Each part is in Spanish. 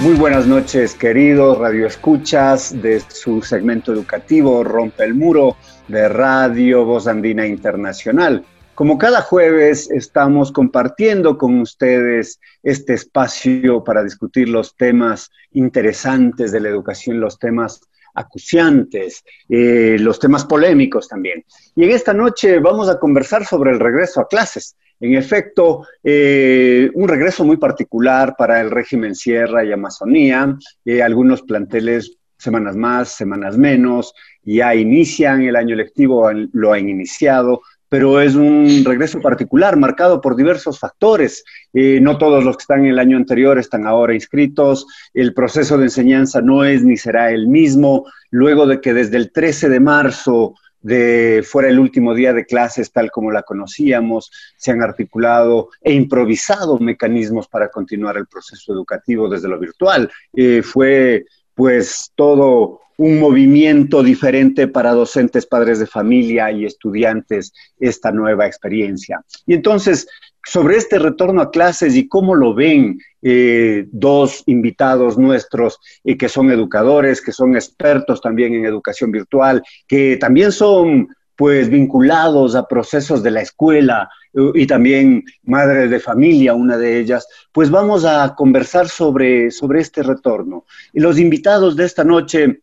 Muy buenas noches, queridos radioescuchas de su segmento educativo Rompe el Muro de Radio Voz Andina Internacional. Como cada jueves estamos compartiendo con ustedes este espacio para discutir los temas interesantes de la educación, los temas acuciantes, eh, los temas polémicos también. Y en esta noche vamos a conversar sobre el regreso a clases. En efecto, eh, un regreso muy particular para el régimen Sierra y Amazonía. Eh, algunos planteles semanas más, semanas menos, ya inician el año lectivo, lo han iniciado, pero es un regreso particular marcado por diversos factores. Eh, no todos los que están en el año anterior están ahora inscritos, el proceso de enseñanza no es ni será el mismo, luego de que desde el 13 de marzo de fuera el último día de clases tal como la conocíamos, se han articulado e improvisado mecanismos para continuar el proceso educativo desde lo virtual. Eh, fue pues todo un movimiento diferente para docentes, padres de familia y estudiantes esta nueva experiencia. Y entonces, sobre este retorno a clases y cómo lo ven eh, dos invitados nuestros eh, que son educadores, que son expertos también en educación virtual, que también son pues vinculados a procesos de la escuela y también madres de familia, una de ellas, pues vamos a conversar sobre, sobre este retorno. Y los invitados de esta noche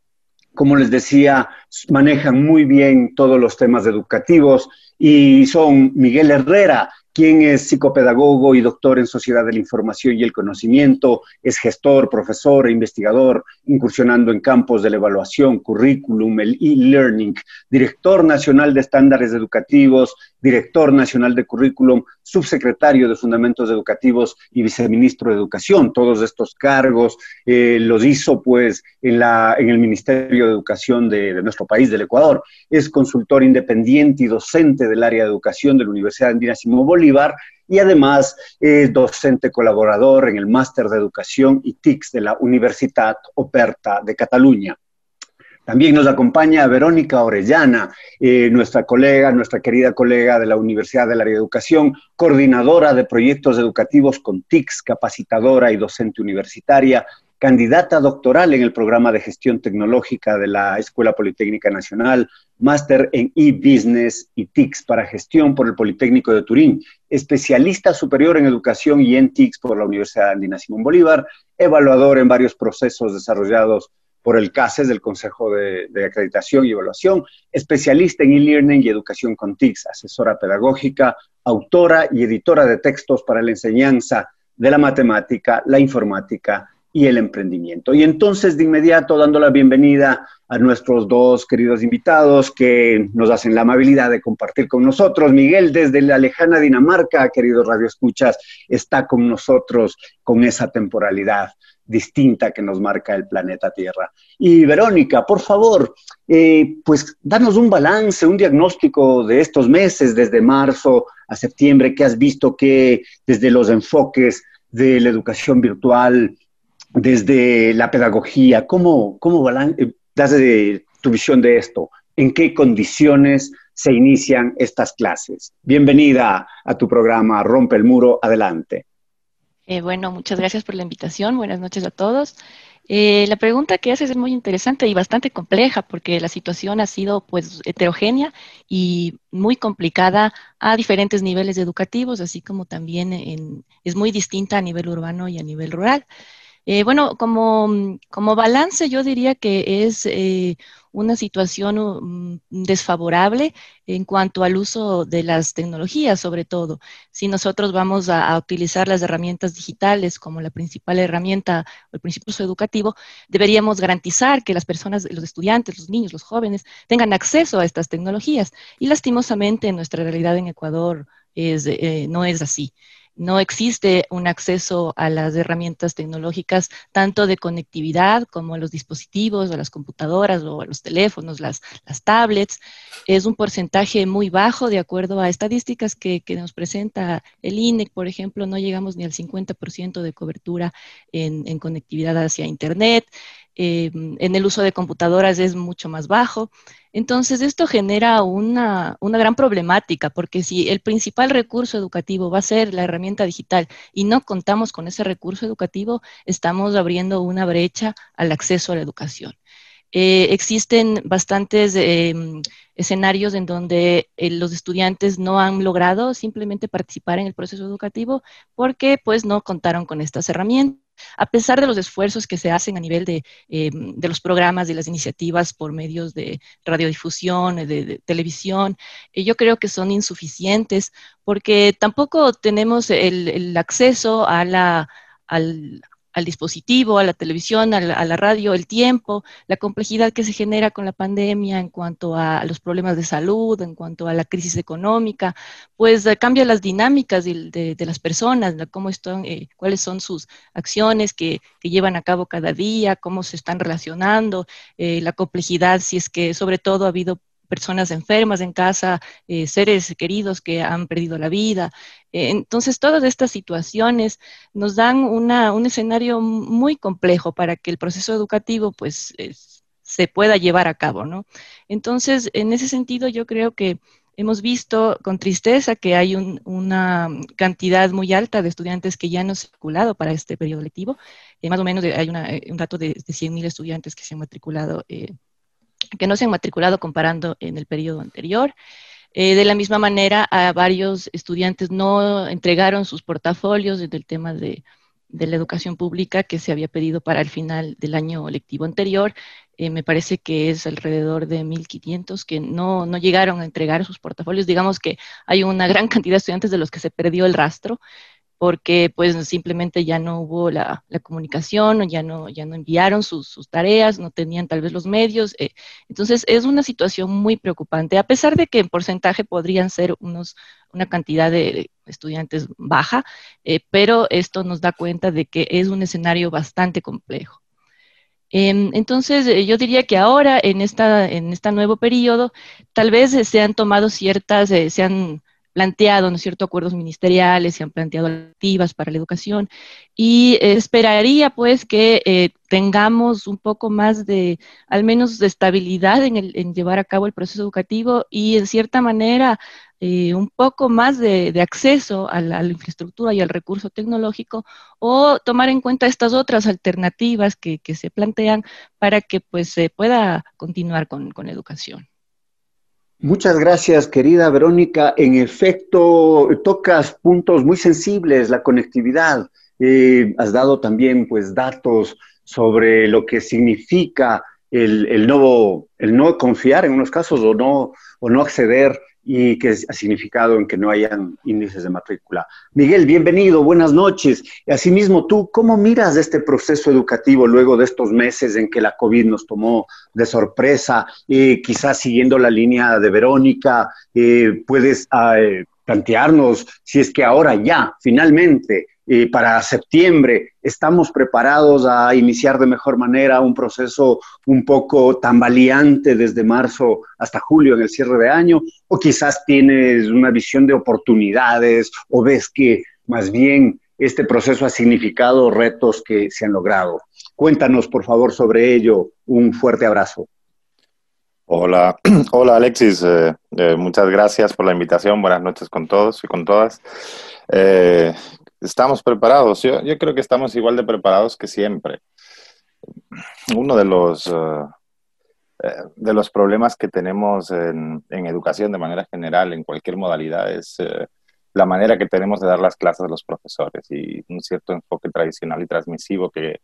como les decía, manejan muy bien todos los temas educativos y son Miguel Herrera, quien es psicopedagogo y doctor en Sociedad de la Información y el Conocimiento, es gestor, profesor e investigador, incursionando en campos de la evaluación, currículum, el e-learning, director nacional de estándares educativos, director nacional de currículum, subsecretario de Fundamentos Educativos y viceministro de Educación. Todos estos cargos eh, los hizo pues en, la, en el Ministerio de Educación de, nuestro país, del Ecuador. Es consultor independiente y docente del área de educación de la Universidad Andina Simón Bolívar y además es docente colaborador en el Máster de Educación y TICS de la Universitat Oberta de Cataluña. También nos acompaña Verónica Orellana, eh, nuestra colega, nuestra querida colega de la Universidad del Área de Educación, coordinadora de proyectos educativos con TICS, capacitadora y docente universitaria, candidata doctoral en el programa de gestión tecnológica de la Escuela Politécnica Nacional, máster en e-business y TICS para gestión por el Politécnico de Turín, especialista superior en educación y en TICS por la Universidad Andina Simón Bolívar, evaluador en varios procesos desarrollados por el CASES del Consejo de, Acreditación y Evaluación, especialista en e-learning y educación con TICS, asesora pedagógica, autora y editora de textos para la enseñanza de la matemática, la informática y el emprendimiento. Y entonces, de inmediato, dando la bienvenida a nuestros dos queridos invitados que nos hacen la amabilidad de compartir con nosotros. Miguel, desde la lejana Dinamarca, queridos radioescuchas, está con nosotros con esa temporalidad distinta que nos marca el planeta Tierra. Y Verónica, por favor, eh, pues danos un balance, un diagnóstico de estos meses, desde marzo a septiembre, que has visto que desde los enfoques de la educación virtual, desde la pedagogía, ¿cómo, cómo eh, das tu visión de esto? ¿En qué condiciones se inician estas clases? Bienvenida a tu programa Rompe el Muro, adelante. Eh, bueno, muchas gracias por la invitación, buenas noches a todos. Eh, la pregunta que haces es muy interesante y bastante compleja porque la situación ha sido pues heterogénea y muy complicada a diferentes niveles educativos, así como también es muy distinta a nivel urbano y a nivel rural. Eh, bueno, como, como, balance yo diría que es eh, una situación mm, desfavorable en cuanto al uso de las tecnologías, sobre todo. Si nosotros vamos a, utilizar las herramientas digitales como la principal herramienta o el principio educativo, deberíamos garantizar que las personas, los estudiantes, los niños, los jóvenes, tengan acceso a estas tecnologías. Y lastimosamente en nuestra realidad en Ecuador es, eh, no es así no existe un acceso a las herramientas tecnológicas, tanto de conectividad como a los dispositivos, a las computadoras o a los teléfonos, las, tablets. Es un porcentaje muy bajo de acuerdo a estadísticas que, nos presenta el INEC, por ejemplo, no llegamos ni al 50% de cobertura en, en conectividad hacia Internet. Eh, en el uso de computadoras es mucho más bajo. Entonces, esto genera una, gran problemática, porque si el principal recurso educativo va a ser la herramienta digital y no contamos con ese recurso educativo, estamos abriendo una brecha al acceso a la educación. Eh, existen bastantes em, escenarios en donde eh, los estudiantes no han logrado simplemente participar en el proceso educativo porque pues no contaron con estas herramientas a pesar de los esfuerzos que se hacen a nivel de, eh, los programas, y las iniciativas por medios de radiodifusión, de, televisión, eh, yo creo que son insuficientes porque tampoco tenemos el, acceso a la, al, al dispositivo, a la televisión, a la, radio, el tiempo, la complejidad que se genera con la pandemia en cuanto a los problemas de salud, en cuanto a la crisis económica, pues eh, cambia las dinámicas de, las personas, cómo están, eh, cuáles son sus acciones que, llevan a cabo cada día, cómo se están relacionando, eh, la complejidad, si es que sobre todo ha habido personas enfermas en casa, eh, seres queridos que han perdido la vida. Eh, entonces, todas estas situaciones nos dan un escenario muy complejo para que el proceso educativo pues, se pueda llevar a cabo, ¿no? Entonces, en ese sentido, yo creo que hemos visto con tristeza que hay una cantidad muy alta de estudiantes que ya no han circulado para este periodo lectivo. Eh, más o menos hay un dato de, de 100.000 estudiantes que se han matriculado que no se han matriculado comparando en el periodo anterior. Eh, de la misma manera, a varios estudiantes no entregaron sus portafolios del tema de, la educación pública que se había pedido para el final del año lectivo anterior. Eh, me parece que es alrededor de 1.500 que no, no llegaron a entregar sus portafolios. Digamos que hay una gran cantidad de estudiantes de los que se perdió el rastro porque pues simplemente ya no hubo la, comunicación, ya no, ya no enviaron sus, tareas, no tenían tal vez los medios. Eh, entonces es una situación muy preocupante, a pesar de que en porcentaje podrían ser unos, una cantidad de estudiantes baja, eh, pero esto nos da cuenta de que es un escenario bastante complejo. Em, entonces, eh, yo diría que ahora, en, esta, en este nuevo periodo, tal vez se han tomado ciertas, se han planteado, ¿no es cierto?, acuerdos ministeriales, se han planteado activas para la educación y esperaría pues que eh, tengamos un poco más de, al menos de estabilidad en, el, en llevar a cabo el proceso educativo y en cierta manera eh, un poco más de, acceso a la, infraestructura y al recurso tecnológico o tomar en cuenta estas otras alternativas que, se plantean para que pues se pueda continuar con la educación. Muchas gracias, querida Verónica. En efecto, tocas puntos muy sensibles, la conectividad. Eh, has dado también pues datos sobre lo que significa el, el, no, el no confiar en unos casos o no, o no acceder y que ha significado en que no hayan índices de matrícula. Miguel, bienvenido, buenas noches. Asimismo, tú, ¿cómo miras este proceso educativo luego de estos meses en que la COVID nos tomó de sorpresa? Eh, quizás siguiendo la línea de Verónica, eh, puedes ah, eh, plantearnos si es que ahora ya, finalmente, eh, para septiembre estamos preparados a iniciar de mejor manera un proceso un poco tambaleante desde marzo hasta julio en el cierre de año, o quizás tienes una visión de oportunidades o ves que más bien este proceso ha significado retos que se han logrado. Cuéntanos, por favor, sobre ello. Un fuerte abrazo. Hola, hola Alexis, eh, eh, muchas gracias por la invitación. Buenas noches con todos y con todas. Estamos preparados. Yo, creo que estamos igual de preparados que siempre. uno de los, de los problemas que tenemos en, educación de manera general, en cualquier modalidad, es la manera que tenemos de dar las clases a los profesores y un cierto enfoque tradicional y transmisivo que,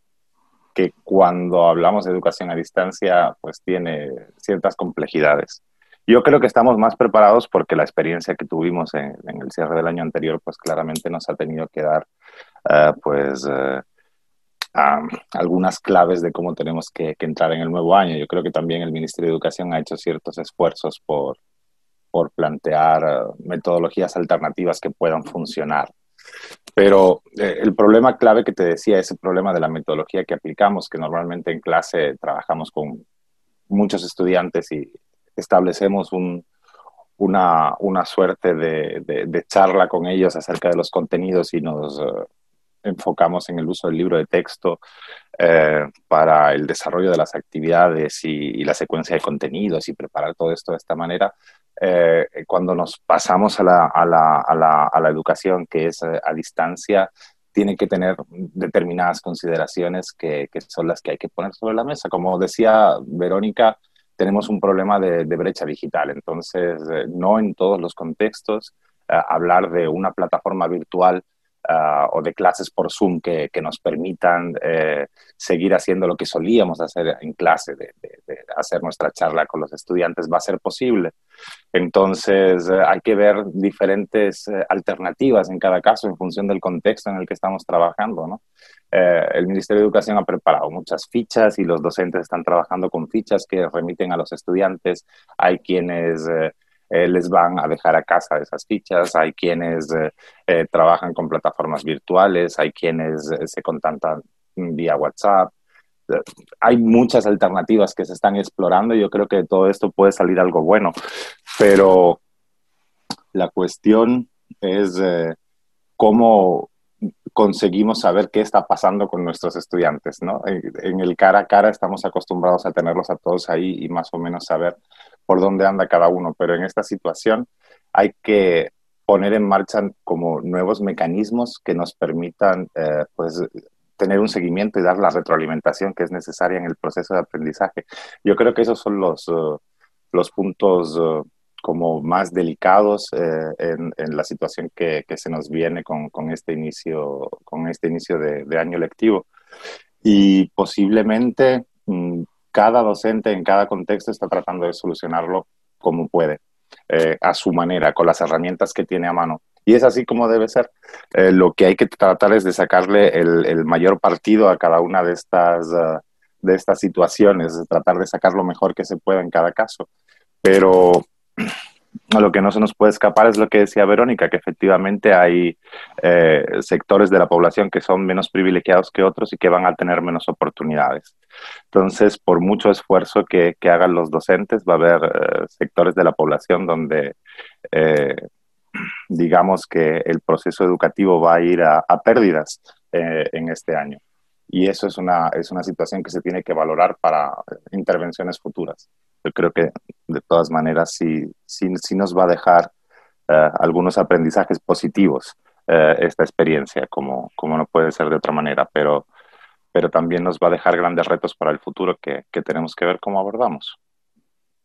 que cuando hablamos de educación a distancia, pues tiene ciertas complejidades. Yo creo que estamos más preparados porque la experiencia que tuvimos en, el cierre del año anterior, pues claramente nos ha tenido que dar, uh, pues, uh, um, algunas claves de cómo tenemos que, que, entrar en el nuevo año. Yo creo que también el Ministerio de Educación ha hecho ciertos esfuerzos por, por plantear uh, metodologías alternativas que puedan funcionar. Pero eh, el problema clave que te decía es el problema de la metodología que aplicamos, que normalmente en clase trabajamos con muchos estudiantes y establecemos un, una, una, suerte de, charla con ellos acerca de los contenidos y nos uh, enfocamos en el uso del libro de texto eh, para el desarrollo de las actividades y, y, la secuencia de contenidos y preparar todo esto de esta manera, eh, cuando nos pasamos a la, a, la, a, la, a la, educación que es eh, a distancia, tiene que tener determinadas consideraciones que, que, son las que hay que poner sobre la mesa. Como decía Verónica, tenemos un problema de, brecha digital, entonces eh, no en todos los contextos eh, hablar de una plataforma virtual Uh, o de clases por Zoom que, nos permitan eh, seguir haciendo lo que solíamos hacer en clase, de, hacer nuestra charla con los estudiantes, va a ser posible. Entonces, hay que ver diferentes alternativas en cada caso en función del contexto en el que estamos trabajando. ¿no? Eh, el Ministerio de Educación ha preparado muchas fichas y los docentes están trabajando con fichas que remiten a los estudiantes. Hay quienes eh, les van a dejar a casa esas fichas, hay quienes eh, eh, trabajan con plataformas virtuales, hay quienes se contactan vía WhatsApp. Hay muchas alternativas que se están explorando y yo creo que de todo esto puede salir algo bueno, pero la cuestión es cómo conseguimos saber qué está pasando con nuestros estudiantes, ¿no? En, el cara a cara estamos acostumbrados a tenerlos a todos ahí y más o menos saber por dónde anda cada uno, pero en esta situación hay que poner en marcha como nuevos mecanismos que nos permitan eh, pues tener un seguimiento y dar la retroalimentación que es necesaria en el proceso de aprendizaje. Yo creo que esos son los, uh, los puntos uh, como más delicados eh, en, en, la situación que, que, se nos viene con, con, este inicio, con este inicio de, de año lectivo. Y posiblemente mm, cada docente en cada contexto está tratando de solucionarlo como puede, eh, a su manera, con las herramientas que tiene a mano. Y es así como debe ser. Eh, lo que hay que tratar es de sacarle el, el mayor partido a cada una de estas, uh, de estas situaciones, de tratar de sacar lo mejor que se pueda en cada caso. Pero lo que no se nos puede escapar es lo que decía Verónica, que efectivamente hay eh, sectores de la población que son menos privilegiados que otros y que van a tener menos oportunidades. Entonces, por mucho esfuerzo que, hagan los docentes, va a haber eh, sectores de la población donde, eh, digamos que el proceso educativo va a ir a, a pérdidas en este año. Y eso es una, es una situación que se tiene que valorar para intervenciones futuras. Yo creo que de todas maneras sí, sí, sí nos va a dejar uh, algunos aprendizajes positivos uh, esta experiencia, como, como no puede ser de otra manera, pero, pero también nos va a dejar grandes retos para el futuro que, que tenemos que ver cómo abordamos.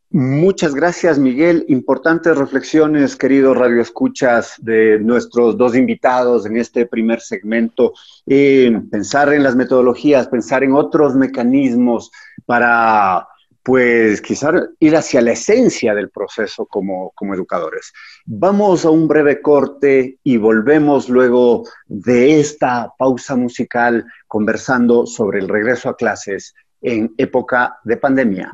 Muchas gracias, Miguel. Importantes reflexiones, queridos radioescuchas, de nuestros dos invitados en este primer segmento. Eh, pensar en las metodologías, pensar en otros mecanismos para pues quizás ir hacia la esencia del proceso como, como, educadores. Vamos a un breve corte y volvemos luego de esta pausa musical conversando sobre el regreso a clases en época de pandemia.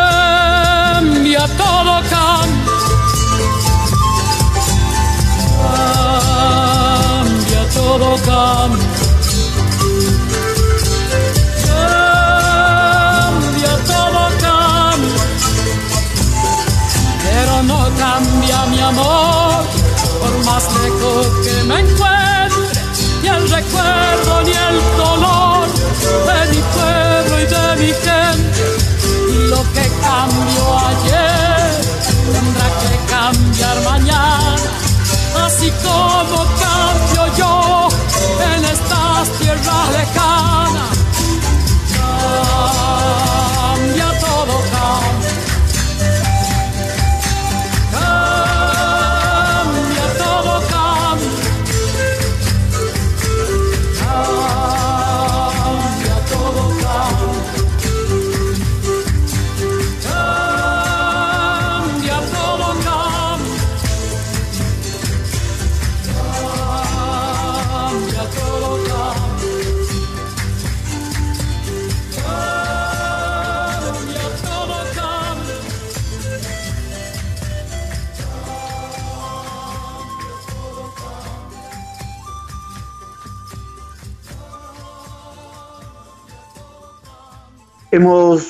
todo, cambia. Cambia todo. Cambia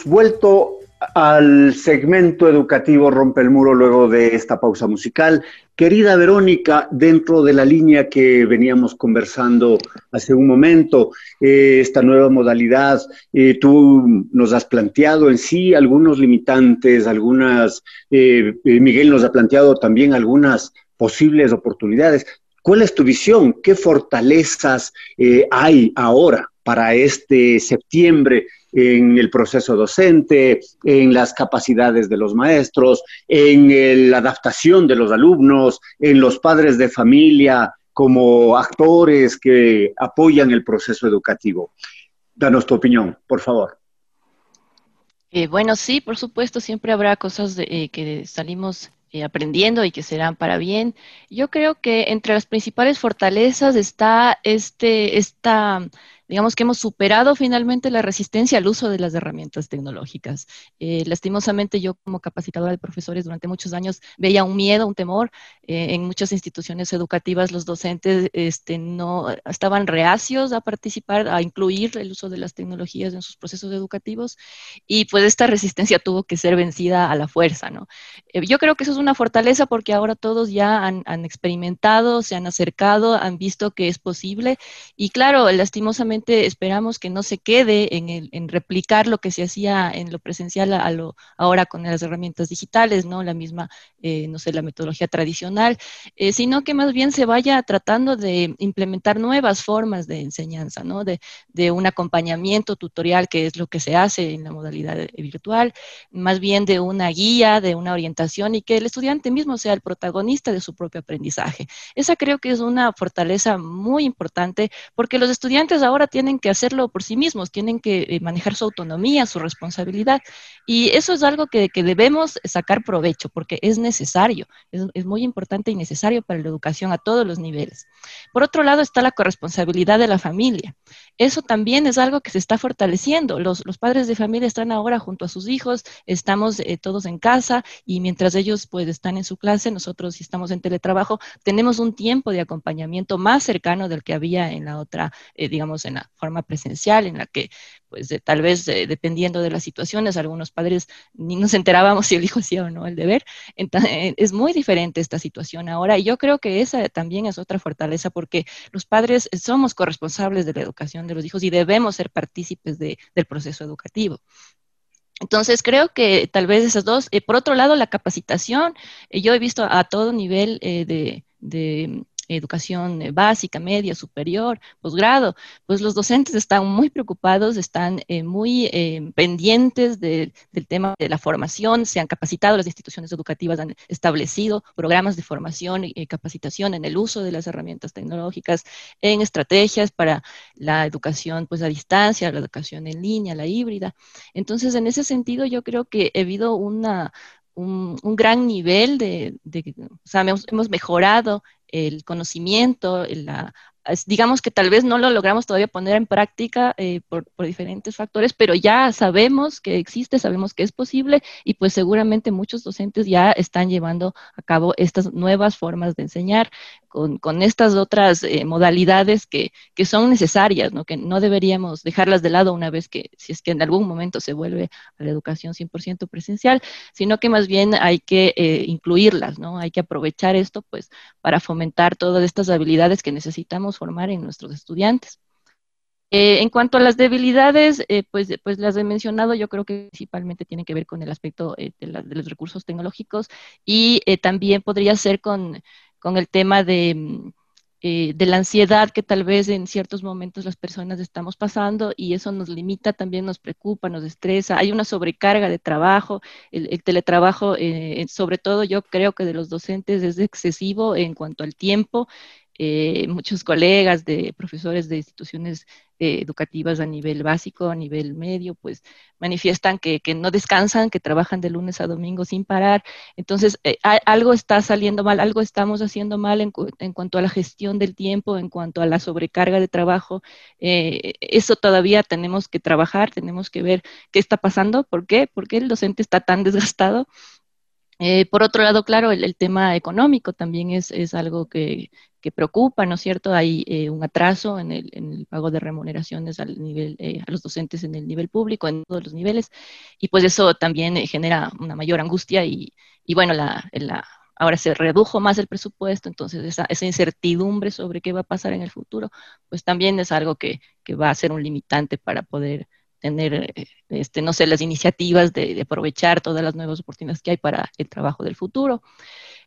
Vuelto al segmento educativo Rompe el Muro luego de esta pausa musical. Querida Verónica, dentro de la línea que veníamos conversando hace un momento, eh, esta nueva modalidad, eh, tú nos has planteado en sí algunos limitantes, algunas, eh, Miguel nos ha planteado también algunas posibles oportunidades. ¿Cuál es tu visión? ¿Qué fortalezas hay ahora para este septiembre en el proceso docente, en las capacidades de los maestros, en eh, la adaptación de los alumnos, en los padres de familia como actores que apoyan el proceso educativo? Danos tu opinión, por favor. Eh, bueno, sí, por supuesto, siempre habrá cosas de, eh, que salimos eh, aprendiendo y que serán para bien. Yo creo que entre las principales fortalezas está este, esta, digamos que hemos superado finalmente la resistencia al uso de las herramientas tecnológicas. Eh, lastimosamente yo como capacitadora de profesores durante muchos años veía un miedo, un temor. Eh, en muchas instituciones educativas los docentes este, no estaban reacios a participar, a incluir el uso de las tecnologías en sus procesos educativos y pues esta resistencia tuvo que ser vencida a la fuerza. ¿no? Eh, yo creo que eso es una fortaleza porque ahora todos ya han, han experimentado, se han acercado, han visto que es posible y claro, lastimosamente esperamos que no se quede en, replicar lo que se hacía en lo presencial a, lo, ahora con las herramientas digitales, ¿no? La misma, eh, no sé, la metodología tradicional, eh, sino que más bien se vaya tratando de implementar nuevas formas de enseñanza, ¿no? De, un acompañamiento tutorial, que es lo que se hace en la modalidad virtual, más bien de una guía, de una orientación y que el estudiante mismo sea el protagonista de su propio aprendizaje. Esa creo que es una fortaleza muy importante porque los estudiantes ahora tienen que hacerlo por sí mismos, tienen que eh, manejar su autonomía, su responsabilidad. Y eso es algo que, debemos sacar provecho porque es necesario, es, muy importante y necesario para la educación a todos los niveles. Por otro lado está la corresponsabilidad de la familia. Eso también es algo que se está fortaleciendo. Los, padres de familia están ahora junto a sus hijos, estamos eh, todos en casa y mientras ellos pues están en su clase, nosotros si estamos en teletrabajo, tenemos un tiempo de acompañamiento más cercano del que había en la otra, eh, digamos, en la forma presencial, en la que, pues, tal vez eh, dependiendo de las situaciones, algunos padres ni nos enterábamos si el hijo hacía o no el deber. Entonces, eh, es muy diferente esta situación ahora y yo creo que esa también es otra fortaleza porque los padres somos corresponsables de la educación de los hijos y debemos ser partícipes del proceso educativo. Entonces, creo que tal vez esas dos. Eh, por otro lado, la capacitación. yo he visto a todo nivel de, educación eh, básica, media, superior, posgrado, pues los docentes están muy preocupados, están eh, muy eh, pendientes del tema de la formación, se han capacitado, las instituciones educativas han establecido programas de formación y capacitación en el uso de las herramientas tecnológicas, en estrategias para la educación pues a distancia, la educación en línea, la híbrida. Entonces, en ese sentido, yo creo que ha habido una, un, gran nivel de, o sea, hemos, mejorado el conocimiento, la digamos que tal vez no lo logramos todavía poner en práctica eh, por, diferentes factores, pero ya sabemos que existe, sabemos que es posible y pues seguramente muchos docentes ya están llevando a cabo estas nuevas formas de enseñar con, estas otras eh, modalidades que, son necesarias, ¿no? que no deberíamos dejarlas de lado una vez que, si es que en algún momento se vuelve a la educación 100% presencial, sino que más bien hay que eh, incluirlas, ¿no? hay que aprovechar esto pues para fomentar todas estas habilidades que necesitamos formar en nuestros estudiantes. Eh, en cuanto a las debilidades, eh, pues, pues las he mencionado, yo creo que principalmente tiene que ver con el aspecto eh, de, los recursos tecnológicos y también podría ser con, con el tema de, mm, de, la ansiedad que tal vez en ciertos momentos las personas estamos pasando y eso nos limita, también nos preocupa, nos estresa. Hay una sobrecarga de trabajo, el, el teletrabajo, sobre todo yo creo que de los docentes es excesivo en cuanto al tiempo eh, muchos colegas de profesores de instituciones eh, educativas a nivel básico, a nivel medio, pues manifiestan que, no descansan, que trabajan de lunes a domingo sin parar. Entonces, eh, algo está saliendo mal, algo estamos haciendo mal en, cuanto a la gestión del tiempo, en cuanto a la sobrecarga de trabajo. eso todavía tenemos que trabajar, tenemos que ver qué está pasando, ¿por qué? ¿Por qué el docente está tan desgastado? Por otro lado, claro, el, tema económico también es, algo que, preocupa, ¿no es cierto? Hay eh, un atraso en el, pago de remuneraciones al nivel, eh, a los docentes en el nivel público, en todos los niveles, y pues eso también eh, genera una mayor angustia y, bueno, la, ahora se redujo más el presupuesto, entonces esa, esa, incertidumbre sobre qué va a pasar en el futuro, pues también es algo que va a ser un limitante para poder tener, este, no sé, las iniciativas de, de aprovechar todas las nuevas oportunidades que hay para el trabajo del futuro.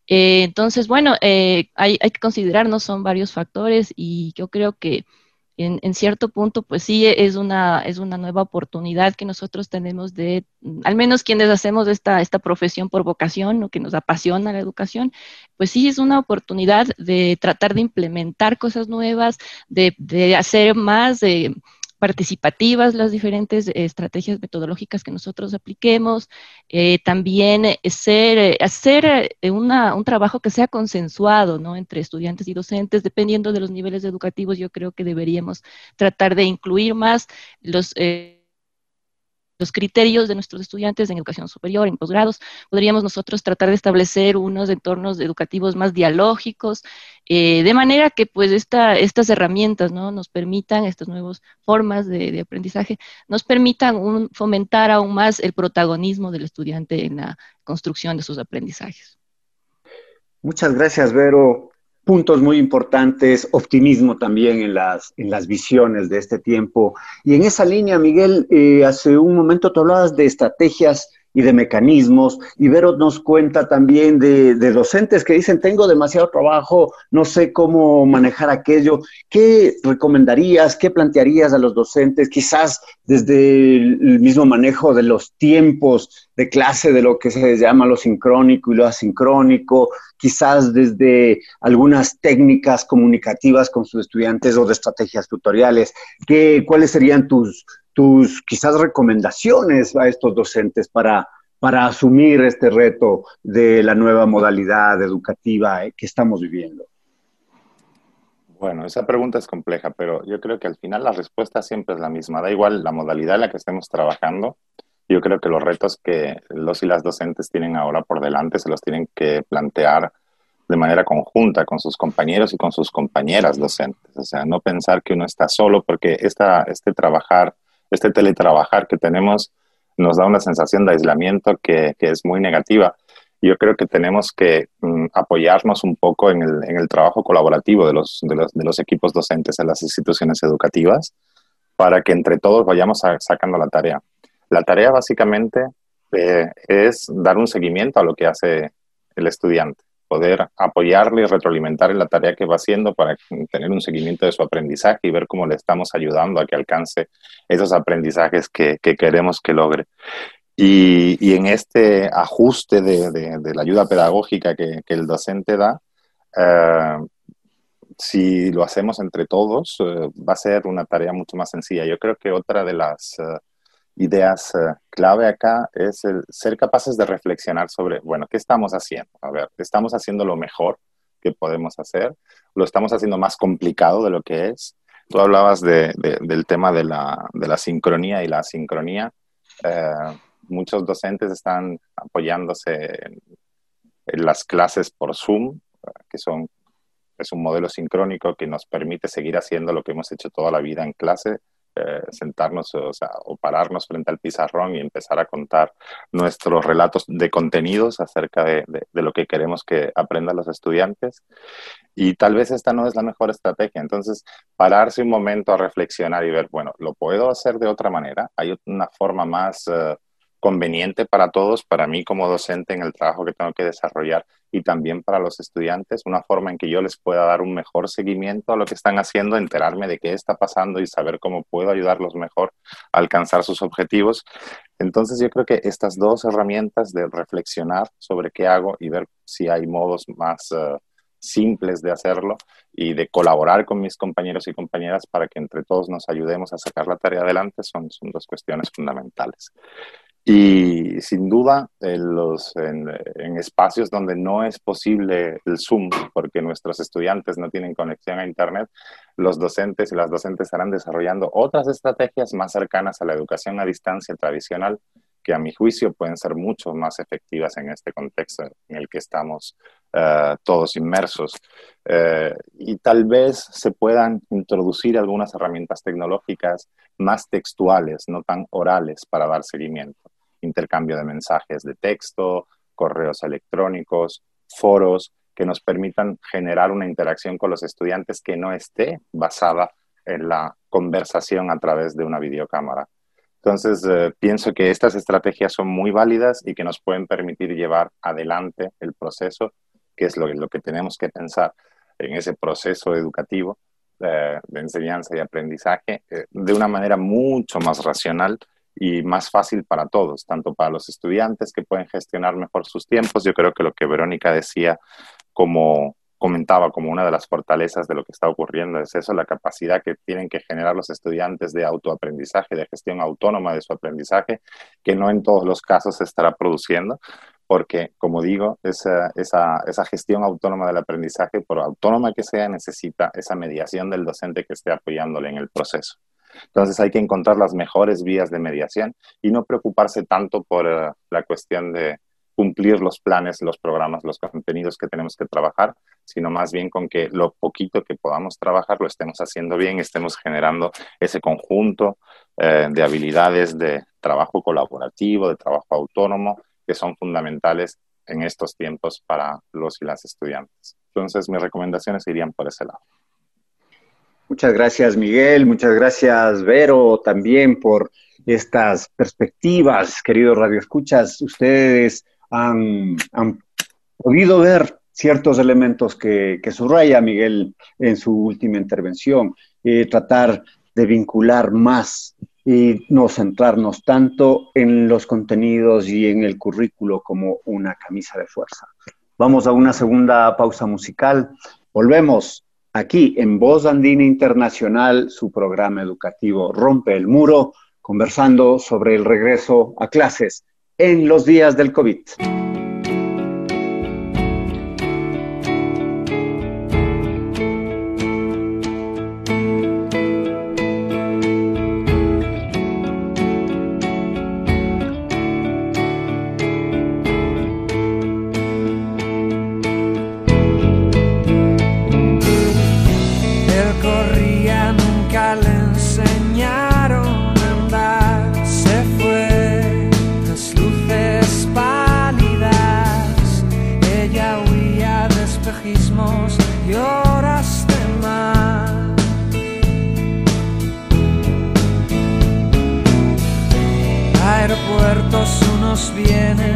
Eh, entonces, bueno, eh, hay, hay, que considerar, ¿no? Son varios factores y yo creo que en, cierto punto, pues sí, es una, es una nueva oportunidad que nosotros tenemos de, mm, al menos quienes hacemos esta, esta profesión por vocación o que nos apasiona la educación, pues sí es una oportunidad de tratar de implementar cosas nuevas, de, de hacer más, de participativas las diferentes estrategias metodológicas que nosotros apliquemos, eh, también ser, hacer un trabajo que sea consensuado ¿no? entre estudiantes y docentes, dependiendo de los niveles educativos, yo creo que deberíamos tratar de incluir más los los criterios de nuestros estudiantes en educación superior, en posgrados, podríamos nosotros tratar de establecer unos entornos educativos más dialógicos, eh, de manera que pues esta, estas herramientas ¿no? nos permitan, estas nuevas formas de, aprendizaje, nos permitan fomentar aún más el protagonismo del estudiante en la construcción de sus aprendizajes. Muchas gracias, Vero puntos muy importantes, optimismo también en las, en las visiones de este tiempo. Y en esa línea, Miguel, eh, hace un momento tú hablabas de estrategias y de mecanismos. Ibero nos cuenta también de, docentes que dicen, tengo demasiado trabajo, no sé cómo manejar aquello. ¿Qué recomendarías, qué plantearías a los docentes, quizás desde el mismo manejo de los tiempos de clase, de lo que se llama lo sincrónico y lo asincrónico, quizás desde algunas técnicas comunicativas con sus estudiantes o de estrategias tutoriales? ¿Qué, ¿Cuáles serían tus tus quizás recomendaciones a estos docentes para, para asumir este reto de la nueva modalidad educativa eh, que estamos viviendo? Bueno, esa pregunta es compleja, pero yo creo que al final la respuesta siempre es la misma. Da igual la modalidad en la que estemos trabajando. Yo creo que los retos que los y las docentes tienen ahora por delante se los tienen que plantear de manera conjunta con sus compañeros y con sus compañeras docentes. O sea, no pensar que uno está solo, porque esta, este trabajar este teletrabajar que tenemos nos da una sensación de aislamiento que, es muy negativa. Yo creo que tenemos que mm, apoyarnos un poco en el, trabajo colaborativo de los, de los, equipos docentes en las instituciones educativas para que entre todos vayamos sacando la tarea. La tarea básicamente eh, es dar un seguimiento a lo que hace el estudiante poder apoyarle y retroalimentar en la tarea que va haciendo para tener un seguimiento de su aprendizaje y ver cómo le estamos ayudando a que alcance esos aprendizajes que, queremos que logre. Y, en este ajuste de, la ayuda pedagógica que, el docente da, eh, si lo hacemos entre todos, eh, va a ser una tarea mucho más sencilla. Yo creo que otra de las... Eh, ideas eh, clave acá es ser capaces de reflexionar sobre, bueno, ¿qué estamos haciendo? A ver, ¿estamos haciendo lo mejor que podemos hacer? ¿Lo estamos haciendo más complicado de lo que es? Tú hablabas de, del tema de la, de la, sincronía y la asincronía. Eh, muchos docentes están apoyándose en, en, las clases por Zoom, que son, es un modelo sincrónico que nos permite seguir haciendo lo que hemos hecho toda la vida en clase, eh, sentarnos o, pararnos frente al pizarrón y empezar a contar nuestros relatos de contenidos acerca de, de, lo que queremos que aprendan los estudiantes. Y tal vez esta no es la mejor estrategia. Entonces, pararse un momento a reflexionar y ver, bueno, ¿lo puedo hacer de otra manera? ¿Hay una forma más... Eh, conveniente para todos, para mí como docente en el trabajo que tengo que desarrollar y también para los estudiantes, una forma en que yo les pueda dar un mejor seguimiento a lo que están haciendo, enterarme de qué está pasando y saber cómo puedo ayudarlos mejor a alcanzar sus objetivos. Entonces yo creo que estas dos herramientas de reflexionar sobre qué hago y ver si hay modos más... Eh, simples de hacerlo y de colaborar con mis compañeros y compañeras para que entre todos nos ayudemos a sacar la tarea adelante son, son dos cuestiones fundamentales. Y sin duda, en, los, en, espacios donde no es posible el Zoom, porque nuestros estudiantes no tienen conexión a Internet, los docentes y las docentes estarán desarrollando otras estrategias más cercanas a la educación a distancia tradicional, que a mi juicio pueden ser mucho más efectivas en este contexto en el que estamos eh, todos inmersos. Eh, y tal vez se puedan introducir algunas herramientas tecnológicas más textuales, no tan orales, para dar seguimiento intercambio de mensajes de texto, correos electrónicos, foros que nos permitan generar una interacción con los estudiantes que no esté basada en la conversación a través de una videocámara. Entonces, eh, pienso que estas estrategias son muy válidas y que nos pueden permitir llevar adelante el proceso, que es lo, que tenemos que pensar en ese proceso educativo eh, de enseñanza y aprendizaje eh, de una manera mucho más racional y más fácil para todos, tanto para los estudiantes que pueden gestionar mejor sus tiempos. Yo creo que lo que Verónica decía como, comentaba como una de las fortalezas de lo que está ocurriendo es eso, la capacidad que tienen que generar los estudiantes de autoaprendizaje, de gestión autónoma de su aprendizaje, que no en todos los casos se estará produciendo, porque, como digo, esa, esa, esa, gestión autónoma del aprendizaje, por autónoma que sea, necesita esa mediación del docente que esté apoyándole en el proceso. Entonces hay que encontrar las mejores vías de mediación y no preocuparse tanto por uh, la cuestión de cumplir los planes, los programas, los contenidos que tenemos que trabajar, sino más bien con que lo poquito que podamos trabajar lo estemos haciendo bien, estemos generando ese conjunto eh, de habilidades de trabajo colaborativo, de trabajo autónomo, que son fundamentales en estos tiempos para los y las estudiantes. Entonces, mis recomendaciones irían por ese lado. Muchas gracias, Miguel. Muchas gracias, Vero, también por estas perspectivas, queridos radioescuchas. Ustedes han, podido ver ciertos elementos que, subraya Miguel en su última intervención, eh, tratar de vincular más y no centrarnos tanto en los contenidos y en el currículo como una camisa de fuerza. Vamos a una segunda pausa musical. Volvemos aquí en Voz Andina Internacional, su programa educativo Rompe el Muro, conversando sobre el regreso a clases en los días del COVID. nos viene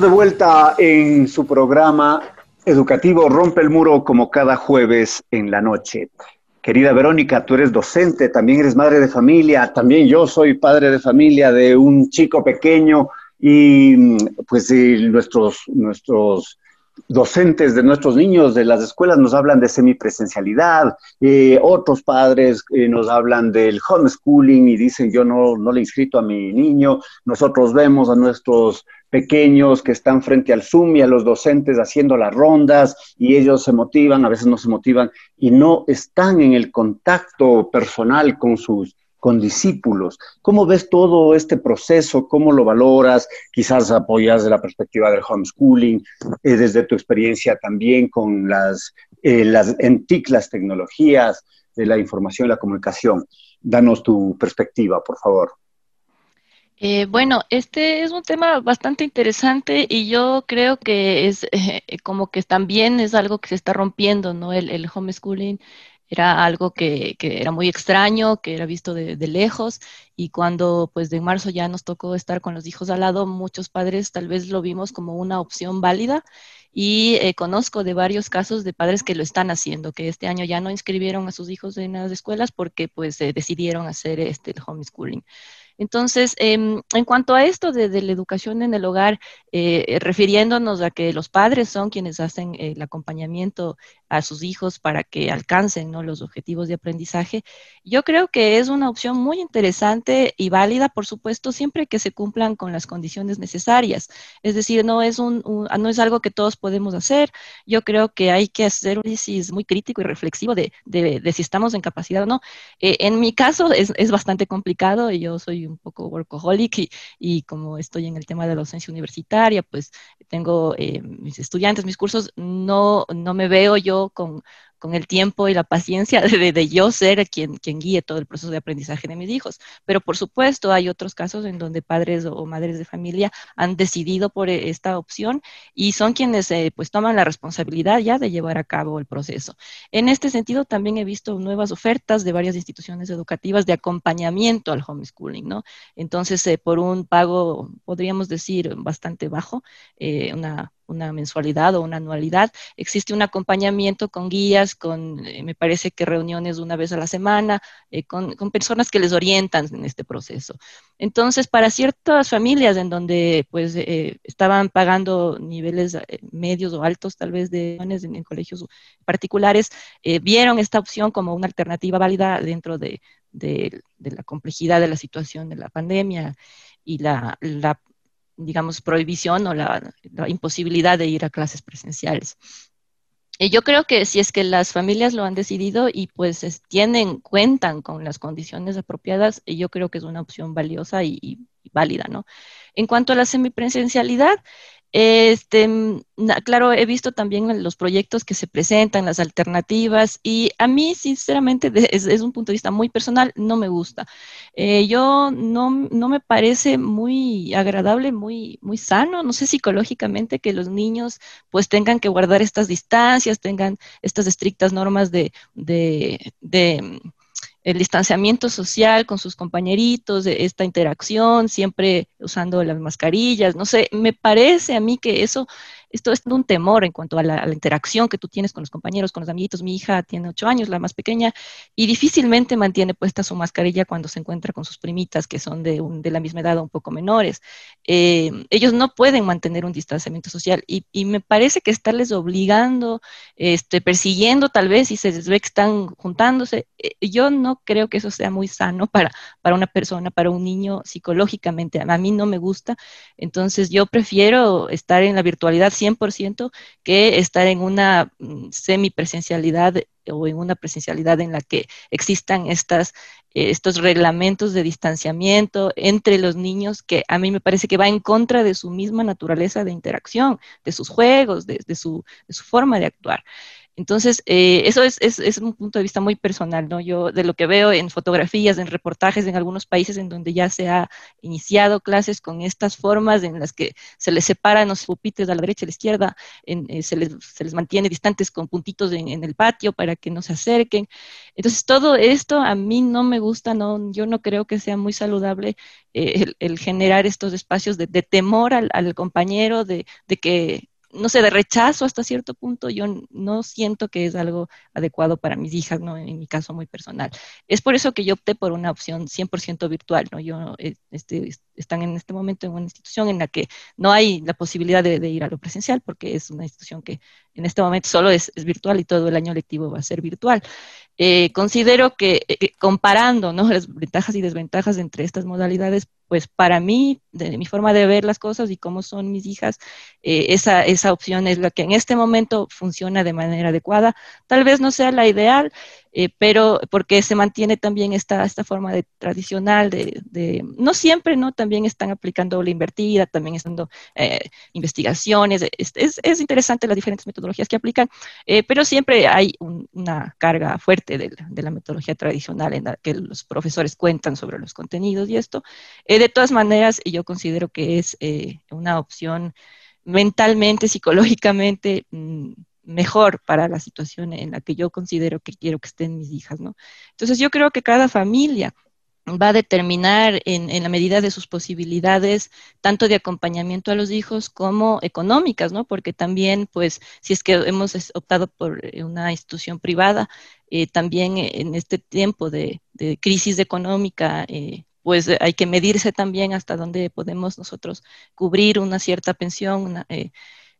De vuelta en su programa educativo Rompe el Muro como cada jueves en la noche. Querida Verónica, tú eres docente, también eres madre de familia, también yo soy padre de familia de un chico pequeño y pues nuestros, nuestros docentes de nuestros niños de las escuelas nos hablan de semipresencialidad, eh, otros padres eh, nos hablan del homeschooling y dicen yo no, no le inscrito a mi niño, nosotros vemos a nuestros pequeños que están frente al Zoom y a los docentes haciendo las rondas y ellos se motivan, a veces no se motivan y no están en el contacto personal con sus con discípulos. ¿Cómo ves todo este proceso? ¿Cómo lo valoras? Quizás apoyas de la perspectiva del homeschooling, eh, desde tu experiencia también con las, eh, las tecnologías de la información y la comunicación. Danos tu perspectiva, por favor. Eh, bueno, este es un tema bastante interesante y yo creo que es eh, como que también es algo que se está rompiendo, ¿no? El, el homeschooling era algo que, que, era muy extraño, que era visto de, lejos y cuando pues de marzo ya nos tocó estar con los hijos al lado, muchos padres tal vez lo vimos como una opción válida y eh, conozco de varios casos de padres que lo están haciendo, que este año ya no inscribieron a sus hijos en las escuelas porque pues eh, decidieron hacer este el homeschooling. Entonces, em, en cuanto a esto de, la educación en el hogar, eh, refiriéndonos a que los padres son quienes hacen el acompañamiento a sus hijos para que alcancen los objetivos de aprendizaje, yo creo que es una opción muy interesante y válida, por supuesto, siempre que se cumplan con las condiciones necesarias. Es decir, no es, un, no es algo que todos podemos hacer. Yo creo que hay que hacer un análisis muy crítico y reflexivo de, si estamos en capacidad o no. Eh, en mi caso es bastante complicado y yo soy un poco workaholic y, como estoy en el tema de la docencia universitaria, pues tengo eh, mis estudiantes, mis cursos, no, no me veo yo con, con el tiempo y la paciencia de, yo ser quien, quien guíe todo el proceso de aprendizaje de mis hijos. Pero por supuesto hay otros casos en donde padres o madres de familia han decidido por esta opción y son quienes eh, pues toman la responsabilidad ya de llevar a cabo el proceso. En este sentido también he visto nuevas ofertas de varias instituciones educativas de acompañamiento al homeschooling, ¿no? Entonces, eh, por un pago, podríamos decir, bastante bajo, eh, una una mensualidad o una anualidad. Existe un acompañamiento con guías, con, eh, me parece que reuniones una vez a la semana, eh, con, personas que les orientan en este proceso. Entonces, para ciertas familias en donde pues eh, estaban pagando niveles medios o altos tal vez de en, en colegios particulares, vieron esta opción como una alternativa válida dentro de, de, la complejidad de la situación de la pandemia y la, la digamos, prohibición o la, imposibilidad de ir a clases presenciales. Y yo creo que si es que las familias lo han decidido y pues tienen, cuentan con las condiciones apropiadas, yo creo que es una opción valiosa y válida, ¿no? En cuanto a la semipresencialidad, este, mm, claro, he visto también los proyectos que se presentan, las alternativas, y a mí, sinceramente, es, un punto de vista muy personal, no me gusta. Eh, yo no, no, me parece muy agradable, muy, muy sano, no sé psicológicamente que los niños pues tengan que guardar estas distancias, tengan estas estrictas normas de, de, de el distanciamiento social con sus compañeritos, esta interacción, siempre usando las mascarillas, no sé, me parece a mí que eso esto es un temor en cuanto a la, interacción que tú tienes con los compañeros, con los amiguitos. Mi hija tiene ocho años, la más pequeña, y difícilmente mantiene puesta su mascarilla cuando se encuentra con sus primitas, que son de, de la misma edad o un poco menores. Eh, ellos no pueden mantener un distanciamiento social y, me parece que estarles obligando, este, persiguiendo tal vez, y se les ve que están juntándose, eh, yo no creo que eso sea muy sano para, para una persona, para un niño psicológicamente. A mí no me gusta, entonces yo prefiero estar en la virtualidad 100% que estar en una mm, semipresencialidad o en una presencialidad en la que existan estas, eh, estos reglamentos de distanciamiento entre los niños que a mí me parece que va en contra de su misma naturaleza de interacción, de sus juegos, de, su, de su, forma de actuar. Entonces, eh, eso es, es, es, un punto de vista muy personal, ¿no? Yo de lo que veo en fotografías, en reportajes en algunos países en donde ya se ha iniciado clases con estas formas en las que se les separan los pupitres a la derecha y a la izquierda, en, eh, se, les, se, les, mantiene distantes con puntitos en, el patio para que no se acerquen. Entonces, todo esto a mí no me gusta, no, yo no creo que sea muy saludable eh, el, generar estos espacios de, de temor al, al compañero, de, de que no sé, de rechazo hasta cierto punto, yo no siento que es algo adecuado para mis hijas, ¿no? En mi caso muy personal. Es por eso que yo opté por una opción 100% virtual, ¿no? Yo, eh, este, están en este momento en una institución en la que no hay la posibilidad de, de ir a lo presencial, porque es una institución que en este momento solo es, virtual y todo el año lectivo va a ser virtual. Eh, considero que eh, comparando ¿no? las ventajas y desventajas entre estas modalidades, pues para mí, de mi forma de ver las cosas y cómo son mis hijas, eh, esa, esa opción es la que en este momento funciona de manera adecuada. Tal vez no sea la ideal, eh, pero porque se mantiene también esta, esta forma de, tradicional de, de, no siempre, ¿no? También están aplicando la invertida, también están eh, investigaciones, es, es, es, interesante las diferentes metodologías que aplican, eh, pero siempre hay un, una carga fuerte de, de, la metodología tradicional en la que los profesores cuentan sobre los contenidos y esto. Eh, de todas maneras, yo considero que es eh, una opción mentalmente, psicológicamente, mmm, mejor para la situación en la que yo considero que quiero que estén mis hijas, ¿no? Entonces yo creo que cada familia va a determinar en, en, la medida de sus posibilidades, tanto de acompañamiento a los hijos como económicas, ¿no? Porque también, pues, si es que hemos optado por una institución privada, eh, también en este tiempo de, de crisis económica, eh, pues hay que medirse también hasta dónde podemos nosotros cubrir una cierta pensión, una, eh,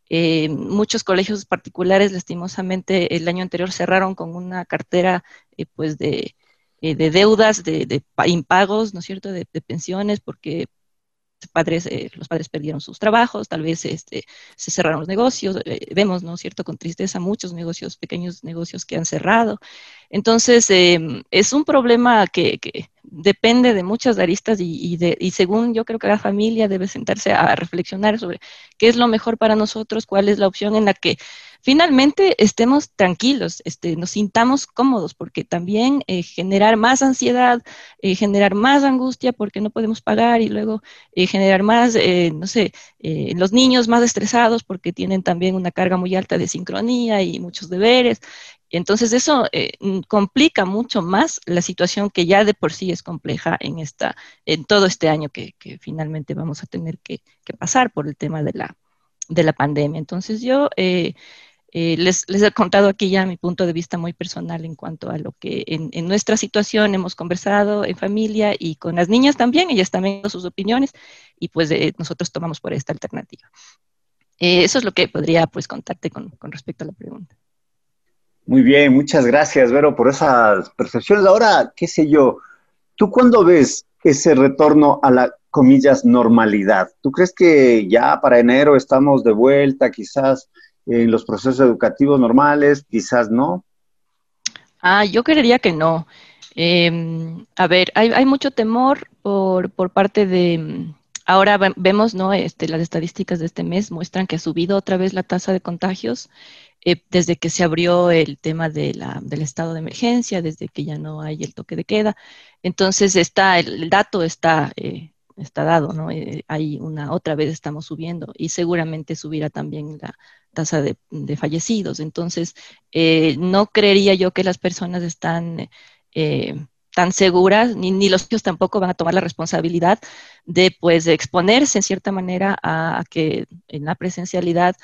eh, muchos colegios particulares, lastimosamente, el año anterior cerraron con una cartera eh, pues de, eh, de, deudas, de, de, impagos, ¿no cierto?, de, pensiones, porque padres, eh, los padres perdieron sus trabajos, tal vez este, se cerraron los negocios, eh, vemos, ¿no cierto?, con tristeza muchos negocios, pequeños negocios que han cerrado. Entonces, eh, es un problema que, depende de muchas aristas y, de, y, según yo creo que la familia debe sentarse a reflexionar sobre qué es lo mejor para nosotros, cuál es la opción en la que finalmente estemos tranquilos, este, nos sintamos cómodos, porque también eh, generar más ansiedad, eh, generar más angustia porque no podemos pagar y luego eh, generar más, no sé, los niños más estresados porque tienen también una carga muy alta de sincronía y muchos deberes. Entonces eso eh, complica mucho más la situación que ya de por sí es compleja en esta, en todo este año que, finalmente vamos a tener que, pasar por el tema de la, de la pandemia. Entonces yo eh, eh, les, he contado aquí ya mi punto de vista muy personal en cuanto a lo que en, nuestra situación hemos conversado en familia y con las niñas también, ellas también sus opiniones y pues nosotros tomamos por esta alternativa. Eso es lo que podría pues contarte con, con, respecto a la pregunta. Muy bien, muchas gracias Vero por esas percepciones. Ahora, qué sé yo, ¿tú cuándo ves ese retorno a la, comillas, normalidad? ¿Tú crees que ya para enero estamos de vuelta quizás? en los procesos educativos normales, quizás no. Ah, yo creería que no. Eh, a ver, hay, hay, mucho temor por, por parte de... Ahora vemos, ¿no? Este, las estadísticas de este mes muestran que ha subido otra vez la tasa de contagios eh, desde que se abrió el tema de la, del estado de emergencia, desde que ya no hay el toque de queda. Entonces, está, el, dato está eh, está dado, ¿no? Eh, hay una, otra vez estamos subiendo y seguramente subirá también la tasa de, fallecidos. Entonces, eh, no creería yo que las personas están eh, tan seguras, ni, ni, los niños tampoco van a tomar la responsabilidad de, pues, exponerse en cierta manera a, a, que en la presencialidad,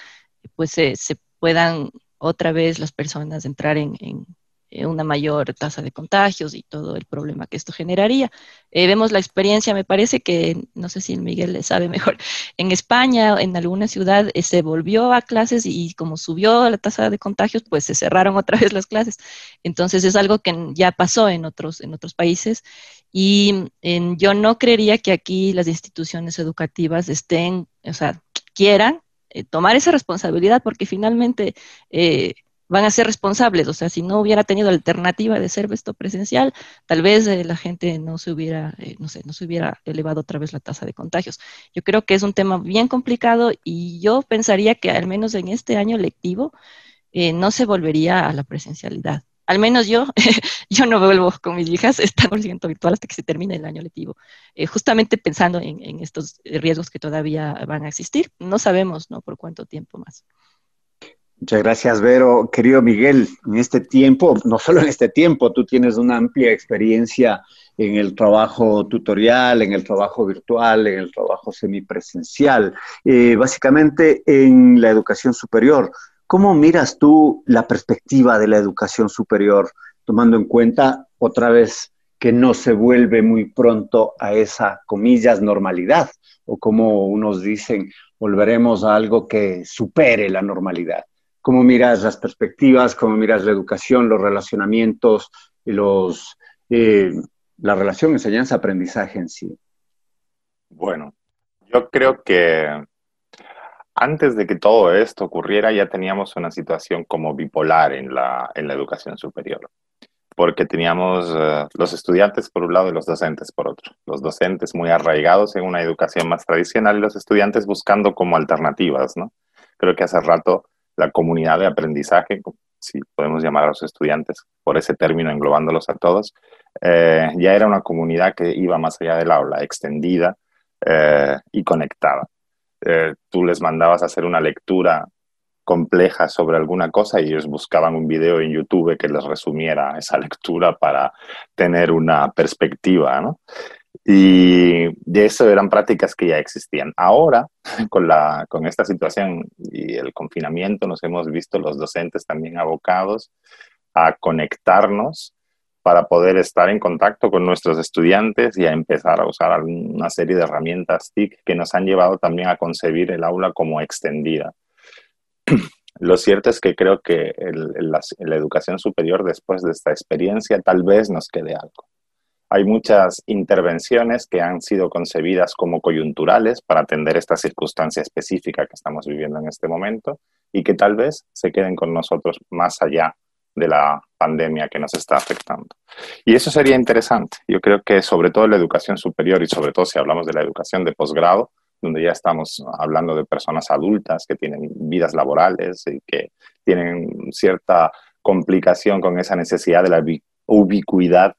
pues, se, se puedan otra vez las personas entrar en, en eh, una mayor tasa de contagios y todo el problema que esto generaría. Eh, vemos la experiencia, me parece que, no sé si Miguel sabe mejor, en España, en alguna ciudad, eh, se volvió a clases y, y, como subió la tasa de contagios, pues se cerraron otra vez las clases. Entonces es algo que ya pasó en otros, en otros países y en, yo no creería que aquí las instituciones educativas estén, o sea, quieran eh, tomar esa responsabilidad porque finalmente eh, van a ser responsables. O sea, si no hubiera tenido alternativa de ser esto presencial, tal vez eh, la gente no se hubiera, eh, no sé, no se hubiera elevado otra vez la tasa de contagios. Yo creo que es un tema bien complicado y yo pensaría que al menos en este año lectivo no se volvería a la presencialidad. Al menos yo, yo no vuelvo con mis hijas, están por virtual hasta que se termine el año lectivo, eh, justamente pensando en, en, estos riesgos que todavía van a existir. No sabemos ¿no? por cuánto tiempo más. Muchas gracias, Vero. Querido Miguel, en este tiempo, no solo en este tiempo, tú tienes una amplia experiencia en el trabajo tutorial, en el trabajo virtual, en el trabajo semipresencial, eh, básicamente en la educación superior. ¿Cómo miras tú la perspectiva de la educación superior, tomando en cuenta otra vez que no se vuelve muy pronto a esa, comillas, normalidad? O como unos dicen, volveremos a algo que supere la normalidad cómo miras las perspectivas, cómo miras la educación, los relacionamientos y los, eh, la relación enseñanza-aprendizaje en sí. Bueno, yo creo que antes de que todo esto ocurriera ya teníamos una situación como bipolar en la, en la educación superior, porque teníamos uh, los estudiantes por un lado y los docentes por otro. Los docentes muy arraigados en una educación más tradicional y los estudiantes buscando como alternativas, ¿no? Creo que hace rato la comunidad de aprendizaje, si podemos llamar a los estudiantes por ese término, englobándolos a todos, eh, ya era una comunidad que iba más allá del aula, extendida eh, y conectada. Eh, tú les mandabas a hacer una lectura compleja sobre alguna cosa y ellos buscaban un video en YouTube que les resumiera esa lectura para tener una perspectiva, ¿no? Y de eso eran prácticas que ya existían. Ahora, con, la, con esta situación y el confinamiento, nos hemos visto los docentes también abocados a conectarnos para poder estar en contacto con nuestros estudiantes y a empezar a usar una serie de herramientas TIC que nos han llevado también a concebir el aula como extendida. Lo cierto es que creo que la, la educación superior después de esta experiencia tal vez nos quede algo hay muchas intervenciones que han sido concebidas como coyunturales para atender esta circunstancia específica que estamos viviendo en este momento y que tal vez se queden con nosotros más allá de la pandemia que nos está afectando. Y eso sería interesante. Yo creo que sobre todo la educación superior y sobre todo si hablamos de la educación de posgrado, donde ya estamos hablando de personas adultas que tienen vidas laborales y que tienen cierta complicación con esa necesidad de la ubicuidad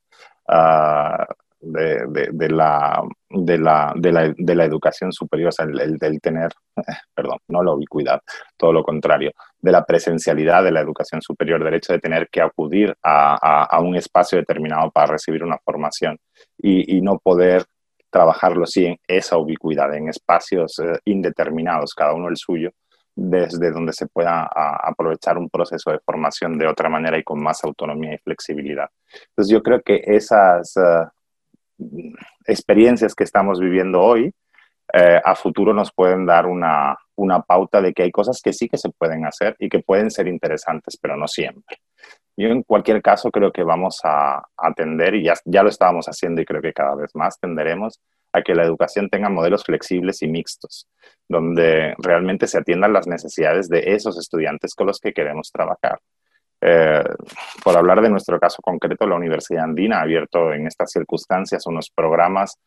de, la, de, la, de, la, educación superior, o sea, el, del tener, perdón, no la ubicuidad, todo lo contrario, de la presencialidad de la educación superior, del hecho de tener que acudir a, un espacio determinado para recibir una formación y, no poder trabajarlo sí en esa ubicuidad, en espacios eh, indeterminados, cada uno el suyo, desde donde se pueda aprovechar un proceso de formación de otra manera y con más autonomía y flexibilidad. Entonces yo creo que esas eh, experiencias que estamos viviendo hoy eh, a futuro nos pueden dar una, una, pauta de que hay cosas que sí que se pueden hacer y que pueden ser interesantes, pero no siempre. Yo en cualquier caso creo que vamos a atender, y ya, ya lo estábamos haciendo y creo que cada vez más tenderemos a que la educación tenga modelos flexibles y mixtos, donde realmente se atiendan las necesidades de esos estudiantes con los que queremos trabajar. Eh, por hablar de nuestro caso concreto, la Universidad Andina ha abierto en estas circunstancias unos programas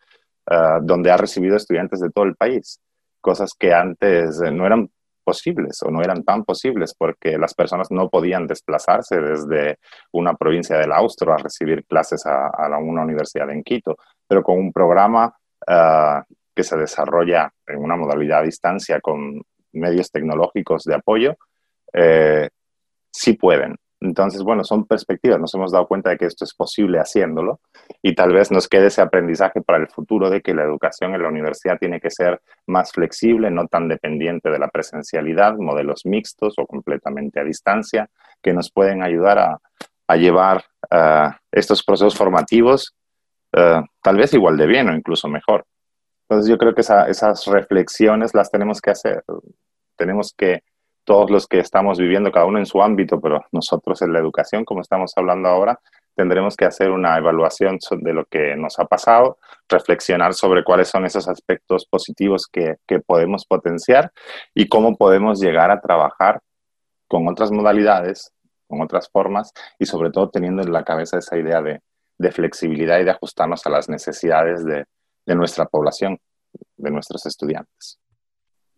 uh, donde ha recibido estudiantes de todo el país, cosas que antes no eran posibles o no eran tan posibles porque las personas no podían desplazarse desde una provincia del Austro a recibir clases a, a una universidad en Quito, pero con un programa uh, que se desarrolla en una modalidad a distancia con medios tecnológicos de apoyo, eh, sí pueden. Entonces, bueno, son perspectivas. Nos hemos dado cuenta de que esto es posible haciéndolo y tal vez nos quede ese aprendizaje para el futuro de que la educación en la universidad tiene que ser más flexible, no tan dependiente de la presencialidad, modelos mixtos o completamente a distancia, que nos pueden ayudar a, llevar uh, estos procesos formativos uh, tal vez igual de bien o incluso mejor. Entonces yo creo que esa, esas reflexiones las tenemos que hacer. Tenemos que todos los que estamos viviendo, cada uno en su ámbito, pero nosotros en la educación, como estamos hablando ahora, tendremos que hacer una evaluación de lo que nos ha pasado, reflexionar sobre cuáles son esos aspectos positivos que, podemos potenciar y cómo podemos llegar a trabajar con otras modalidades, con otras formas y sobre todo teniendo en la cabeza esa idea de, flexibilidad y de ajustarnos a las necesidades de, de nuestra población, de nuestros estudiantes.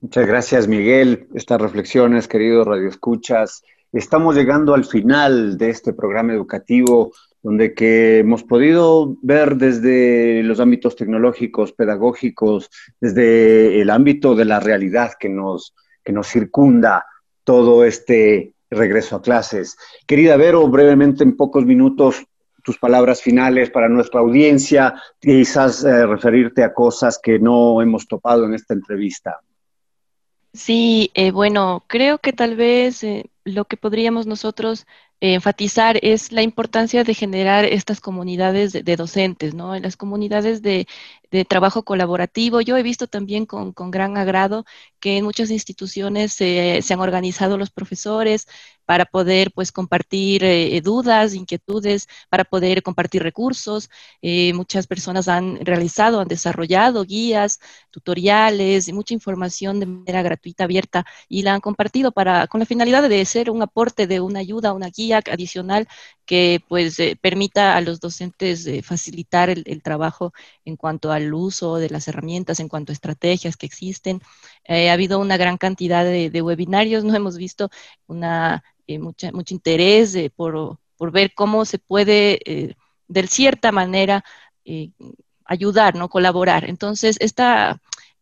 Muchas gracias, Miguel. Estas reflexiones, queridos radioescuchas, estamos llegando al final de este programa educativo donde que hemos podido ver desde los ámbitos tecnológicos, pedagógicos, desde el ámbito de la realidad que nos, que nos circunda todo este regreso a clases. Querida Vero, brevemente en pocos minutos, tus palabras finales para nuestra audiencia, quizás eh, referirte a cosas que no hemos topado en esta entrevista. Sí, eh, bueno, creo que tal vez eh, lo que podríamos nosotros enfatizar es la importancia de generar estas comunidades de, docentes, ¿no? En las comunidades de, trabajo colaborativo. Yo he visto también con, gran agrado que en muchas instituciones se han organizado los profesores para poder pues compartir eh, dudas, inquietudes, para poder compartir recursos. Eh, muchas personas han realizado, han desarrollado guías, tutoriales y mucha información de manera gratuita, abierta y la han compartido para con la finalidad de ser un aporte de una ayuda, una guía adicional que pues eh, permita a los docentes facilitar el, trabajo en cuanto al uso de las herramientas, en cuanto a estrategias que existen. Eh, ha habido una gran cantidad de, webinarios, no hemos visto una, mucha, mucho interés por, por, ver cómo se puede de cierta manera ayudar, ¿no? colaborar. Entonces, esta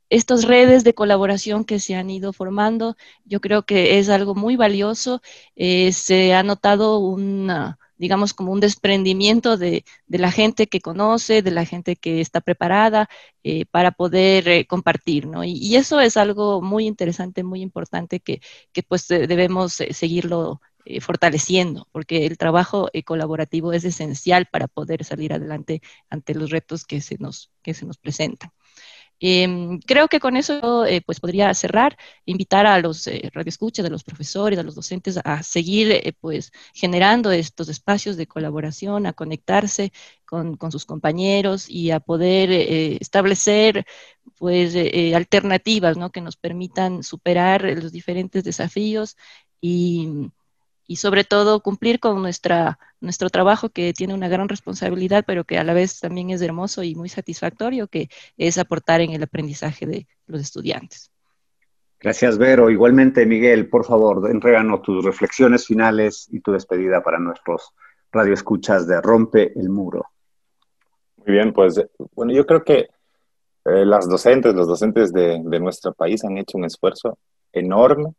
estas redes de colaboración que se han ido formando, yo creo que es algo muy valioso. Eh, se ha notado un, digamos, como un desprendimiento de, la gente que conoce, de la gente que está preparada eh, para poder eh, compartir, ¿no? Y, eso es algo muy interesante, muy importante que, que pues debemos seguirlo fortaleciendo, porque el trabajo colaborativo es esencial para poder salir adelante ante los retos que se nos, que se nos presentan. Em, creo que con eso eh, pues podría cerrar, invitar a los eh, radioescuchas, a los profesores, a los docentes a seguir eh, pues generando estos espacios de colaboración, a conectarse con, sus compañeros y a poder establecer pues alternativas ¿no? que nos permitan superar los diferentes desafíos y y sobre todo cumplir con nuestra, nuestro trabajo que tiene una gran responsabilidad, pero que a la vez también es hermoso y muy satisfactorio, que es aportar en el aprendizaje de los estudiantes. Gracias, Vero. Igualmente, Miguel, por favor, entréganos tus reflexiones finales y tu despedida para nuestros radioescuchas de Rompe el Muro. Muy bien, pues bueno, yo creo que eh, las docentes, los docentes de, de nuestro país han hecho un esfuerzo enorme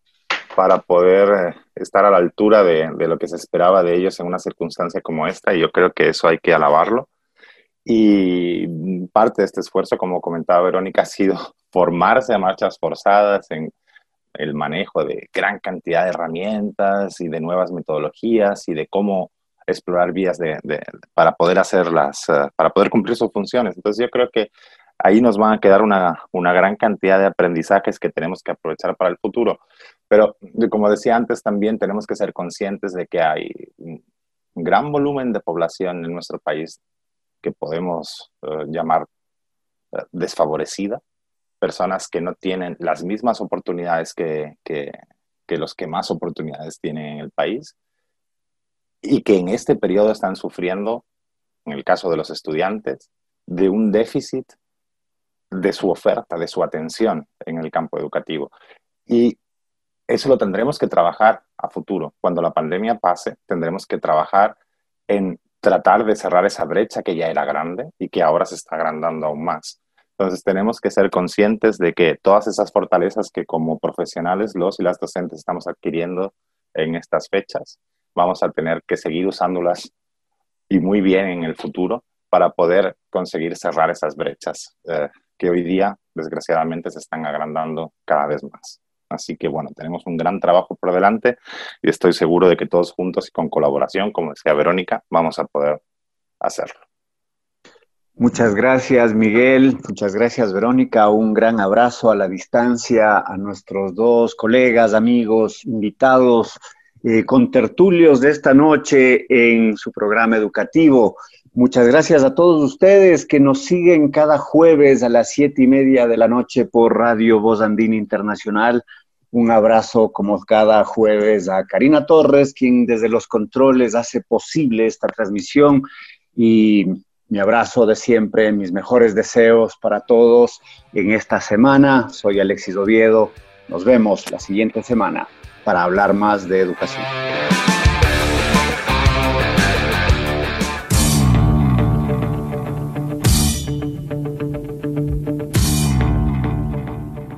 para poder eh, estar a la altura de, lo que se esperaba de ellos en una circunstancia como esta, y yo creo que eso hay que alabarlo. Y parte de este esfuerzo, como comentaba Verónica, ha sido formarse a marchas forzadas en el manejo de gran cantidad de herramientas y de nuevas metodologías y de cómo explorar vías de, para poder hacerlas, eh, para poder cumplir sus funciones. Entonces yo creo que ahí nos van a quedar una, una, gran cantidad de aprendizajes que tenemos que aprovechar para el futuro. Pero como decía antes, también tenemos que ser conscientes de que hay un gran volumen de población en nuestro país que podemos eh, llamar eh, desfavorecida, personas que no tienen las mismas oportunidades que, que, que los que más oportunidades tienen en el país y que en este periodo están sufriendo, en el caso de los estudiantes, de un déficit de su oferta, de su atención en el campo educativo. Y eso lo tendremos que trabajar a futuro. Cuando la pandemia pase, tendremos que trabajar en tratar de cerrar esa brecha que ya era grande y que ahora se está agrandando aún más. Entonces tenemos que ser conscientes de que todas esas fortalezas que como profesionales los y las docentes estamos adquiriendo en estas fechas, vamos a tener que seguir usándolas y muy bien en el futuro para poder conseguir cerrar esas brechas eh, que hoy día, desgraciadamente, se están agrandando cada vez más. Así que bueno, tenemos un gran trabajo por delante y estoy seguro de que todos juntos y con colaboración, como decía Verónica, vamos a poder hacerlo. Muchas gracias, Miguel. Muchas gracias, Verónica. Un gran abrazo a la distancia a nuestros dos colegas, amigos, invitados, eh, con tertulios de esta noche en su programa educativo. Muchas gracias a todos ustedes que nos siguen cada jueves a las siete y media de la noche por Radio Voz Andina Internacional. Un abrazo como cada jueves a Karina Torres, quien desde los controles hace posible esta transmisión. Y mi abrazo de siempre, mis mejores deseos para todos en esta semana. Soy Alexis Oviedo Nos vemos la siguiente semana para hablar más de educación.